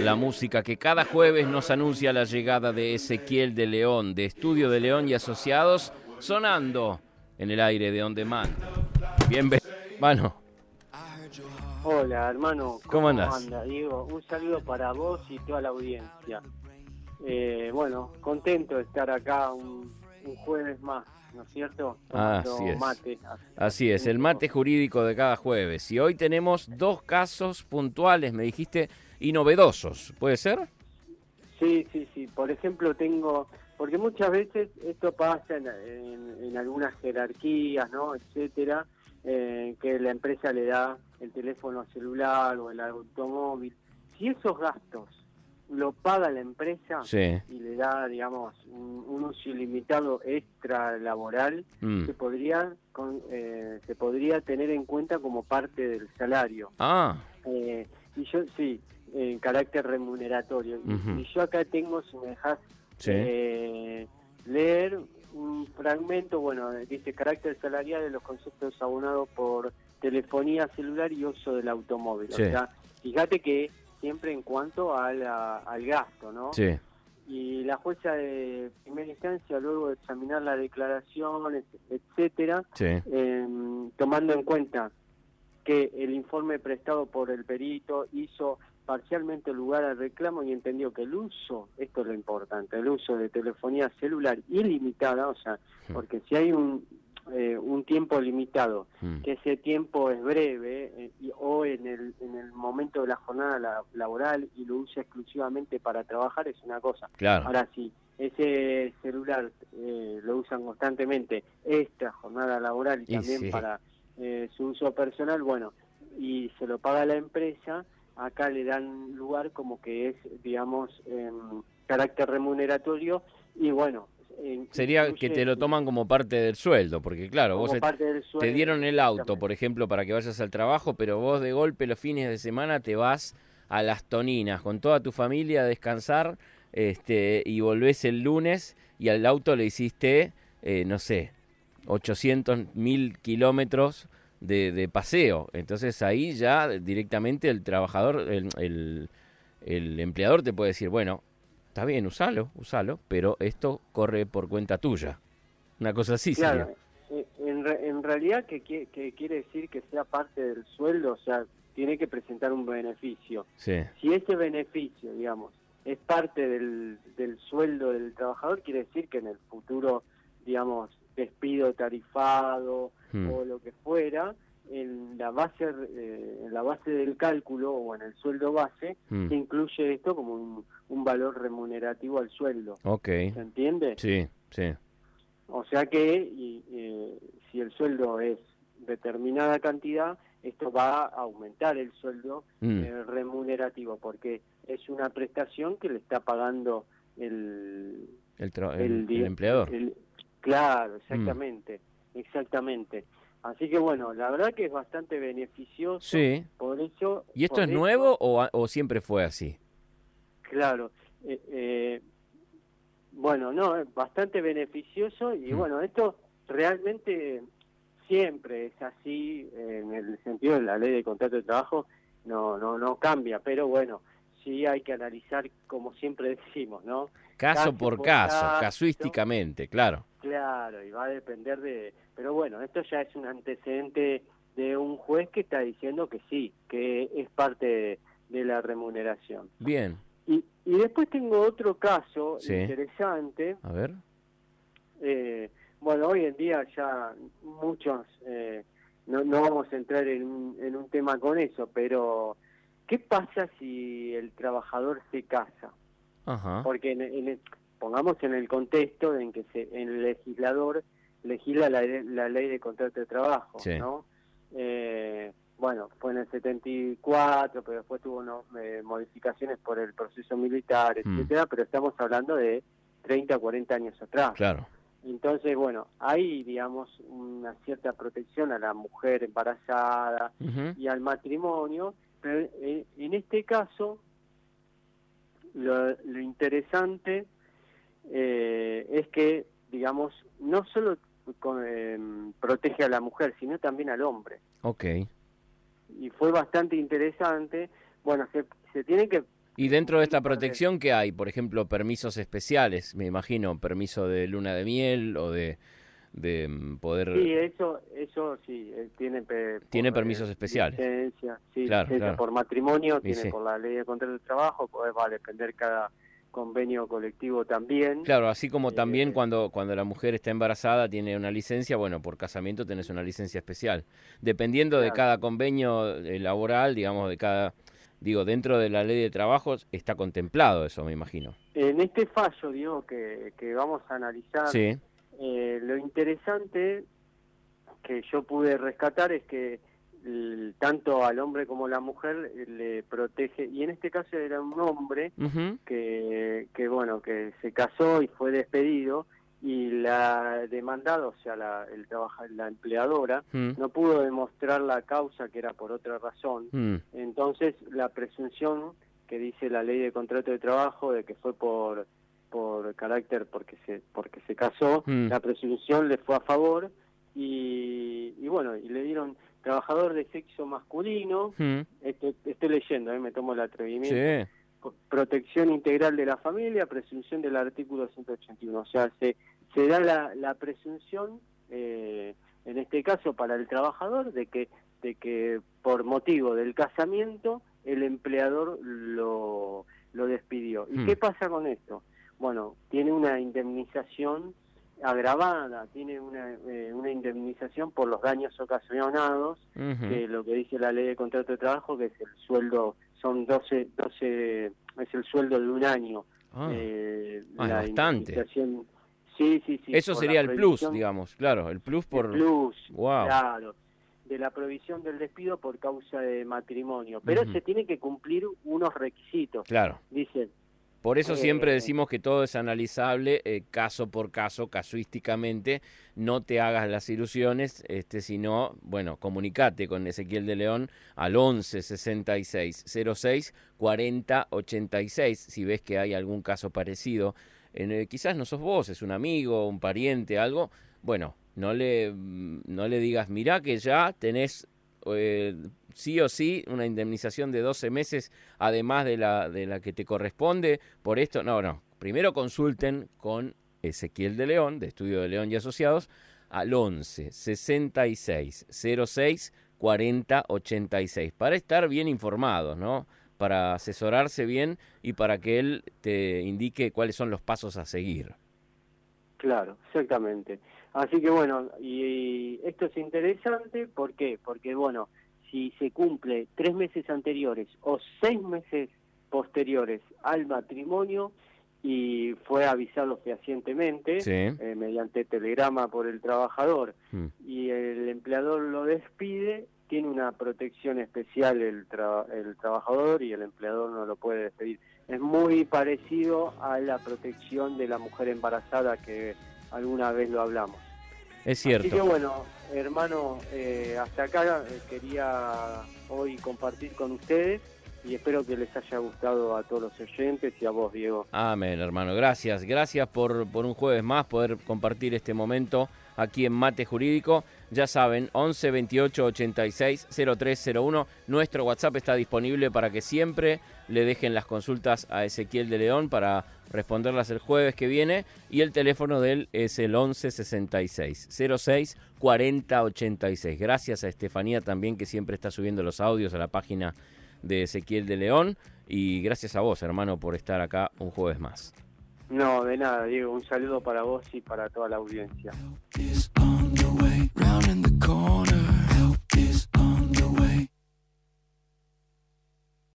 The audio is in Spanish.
La música que cada jueves nos anuncia la llegada de Ezequiel de León, de Estudio de León y Asociados, sonando en el aire de On Demand. Bienvenido. Bueno. Hola, hermano. ¿Cómo, andas? anda, Diego? Un saludo para vos y toda la audiencia. Eh, bueno, contento de estar acá un, jueves más, ¿no es cierto? Ah, así es. Así es, el mate jurídico de cada jueves. Y hoy tenemos dos casos puntuales, me dijiste, y novedosos. ¿Puede ser? Sí, sí, sí. Por ejemplo, tengo, porque muchas veces esto pasa en, algunas jerarquías, ¿no? Etcétera, eh, que la empresa le da el teléfono celular o el automóvil. Si esos gastos lo paga la empresa y le da, digamos, un, uso ilimitado extra laboral, mm. se podría eh, se podría tener en cuenta como parte del salario. Ah. Eh, y yo sí, en carácter remuneratorio. Y yo acá tengo, si me dejas eh, leer un fragmento, bueno, dice carácter salarial de los conceptos abonados por telefonía celular y uso del automóvil. O sea, fíjate que siempre en cuanto al gasto, ¿no? Sí. Y la jueza de primera instancia, luego de examinar la declaración, etcétera, em, tomando en cuenta que el informe prestado por el perito hizo parcialmente lugar al reclamo y entendió que el uso, esto es lo importante, el uso de telefonía celular ilimitada, o sea, hmm. porque si hay un, eh, un tiempo limitado, hmm. que ese tiempo es breve eh, o momento de la jornada laboral y lo usa exclusivamente para trabajar, es una cosa. Ahora sí, ese celular eh, lo usan constantemente esta jornada laboral y, también para su uso personal, bueno, y se lo paga la empresa, acá le dan lugar como que es, digamos, en carácter remuneratorio y bueno. Sería que te lo toman como parte del sueldo, porque claro, vos te dieron el auto, por ejemplo, para que vayas al trabajo, pero vos de golpe los fines de semana te vas a las toninas con toda tu familia a descansar este, y volvés el lunes y al auto le hiciste, eh, no sé, 800 mil kilómetros de, paseo. Entonces ahí ya directamente el trabajador, el, el, empleador te puede decir, bueno, está bien, usalo, usalo, pero esto corre por cuenta tuya. Una cosa así claro. Eh, en, en realidad, ¿qué, quiere decir que sea parte del sueldo? O sea, tiene que presentar un beneficio. Si ese beneficio, digamos, es parte del, del sueldo del trabajador, quiere decir que en el futuro, digamos, despido tarifado hmm. o lo que fuera, en la base eh, en la base del cálculo o en el sueldo base hmm. se incluye esto como un, un, valor remunerativo al sueldo. Okay. ¿Se entiende? Sí, sí. O sea que y, eh, si el sueldo es determinada cantidad, esto va a aumentar el sueldo hmm. eh, remunerativo porque es una prestación que le está pagando el el, el, empleador. Claro, mm. exactamente, exactamente. Así que bueno, la verdad que es bastante beneficioso. Sí. Por eso. ¿Y esto es nuevo o, siempre fue así? Claro. Eh, eh, bueno, no, es bastante beneficioso y mm. bueno, esto realmente siempre es así en el sentido de la ley de contrato de trabajo no no no cambia, pero bueno, sí hay que analizar como siempre decimos, ¿no? Caso, por, caso, casuísticamente, claro. Claro, y va a depender de... Pero bueno, esto ya es un antecedente de un juez que está diciendo que sí, que es parte de, la remuneración. Bien. Y, y después tengo otro caso interesante. A ver. Eh, bueno, hoy en día ya muchos, eh, no, no vamos a entrar en un, en un tema con eso, pero ¿qué pasa si el trabajador se casa? Porque en, pongamos en el contexto en que se, el legislador legisla la, ley de contrato de trabajo, ¿no? Eh, bueno, fue en el 74, pero después tuvo unas eh, modificaciones por el proceso militar, mm. etcétera, pero estamos hablando de 30, 40 años atrás. Claro. Entonces, bueno, hay, digamos, una cierta protección a la mujer embarazada y al matrimonio, pero eh, en este caso lo, interesante eh, es que, digamos, no solo em, protege a la mujer, sino también al hombre. Ok. y fue bastante interesante. Bueno, se, se tiene que y dentro de esta protección, ¿qué hay? Por ejemplo, permisos especiales, me imagino, permiso de luna de miel o de, de mm, poder... Sí, eso, eso sí, eh, tiene... Tiene permisos especiales. sí, claro, por matrimonio, tiene por la ley de contrato de trabajo, pues va a depender cada convenio colectivo también. Claro, así como también eh, cuando, cuando la mujer está embarazada tiene una licencia, bueno, por casamiento tenés una licencia especial. Dependiendo de cada convenio eh, laboral, digamos, de cada Digo, dentro de la ley de trabajos está contemplado eso, me imagino. En este fallo, digo, que, que vamos a analizar, eh, lo interesante que yo pude rescatar es que tanto al hombre como a la mujer le protege, y en este caso era un hombre que, que, bueno, que se casó y fue despedido, y la demandada, o sea, la, el trabaja, la empleadora, mm. no pudo demostrar la causa que era por otra razón. Mm. Entonces, la presunción que dice la ley de contrato de trabajo de que fue por carácter porque se porque se casó, mm. la presunción le fue a favor y, y bueno, y le dieron trabajador de sexo masculino, estoy, estoy leyendo, eh, me tomo el atrevimiento protección integral de la familia, presunción del artículo 181. O sea, se, se da la, la presunción, eh, en este caso para el trabajador, de que, de que por motivo del casamiento el empleador lo, lo despidió. ¿Y hmm. qué pasa con esto? Bueno, tiene una indemnización agravada, tiene una, eh, una indemnización por los daños ocasionados, que lo que dice la ley de contrato de trabajo, que es el sueldo son 12, 12 es el sueldo de un año. Ah, eh, ah bastante. Sí, sí, sí. Eso sería el plus, digamos, claro, el plus por... El plus, claro, de la provisión del despido por causa de matrimonio. Pero se tiene que cumplir unos requisitos. Claro. Dice, por eso siempre eh, decimos que todo es analizable eh, caso por caso, casuísticamente. No te hagas las ilusiones, este, sino, bueno, comunicate con Ezequiel de León al 11 66 06 40 86 si ves que hay algún caso parecido. En, quizás no sos vos, es un amigo, un pariente, algo. Bueno, no le, mm, no le digas, mirá que ya tenés eh, sí o sí una indemnización de 12 meses, además de la, de la que te corresponde por esto. No, no. Primero consulten con Ezequiel de León, de Estudio de León y Asociados, al 11 66 06 40 86, para estar bien informados, ¿no? Para asesorarse bien y para que él te indique cuáles son los pasos a seguir. Claro, exactamente. Así que bueno, y esto es interesante, ¿por qué? Porque bueno, si se cumple tres meses anteriores o seis meses posteriores al matrimonio y fue avisado fehacientemente eh, mediante telegrama por el trabajador mm. y el empleador lo despide, tiene una protección especial el, el trabajador y el empleador no lo puede despedir. Es muy parecido a la protección de la mujer embarazada que alguna vez lo hablamos. Es cierto. Así que bueno, hermano, eh, hasta acá eh, quería hoy compartir con ustedes y espero que les haya gustado a todos los oyentes y a vos, Diego. Amén, hermano. Gracias. Gracias por, por un jueves más poder compartir este momento aquí en Mate Jurídico. Ya saben, 11 28 86 0301. Nuestro WhatsApp está disponible para que siempre le dejen las consultas a Ezequiel de León para responderlas el jueves que viene. Y el teléfono de él es el 11 66 06 40 86. Gracias a Estefanía también que siempre está subiendo los audios a la página de Ezequiel de León. Y gracias a vos, hermano, por estar acá un jueves más. No, de nada, Diego. Un saludo para vos y para toda la audiencia. in the cold.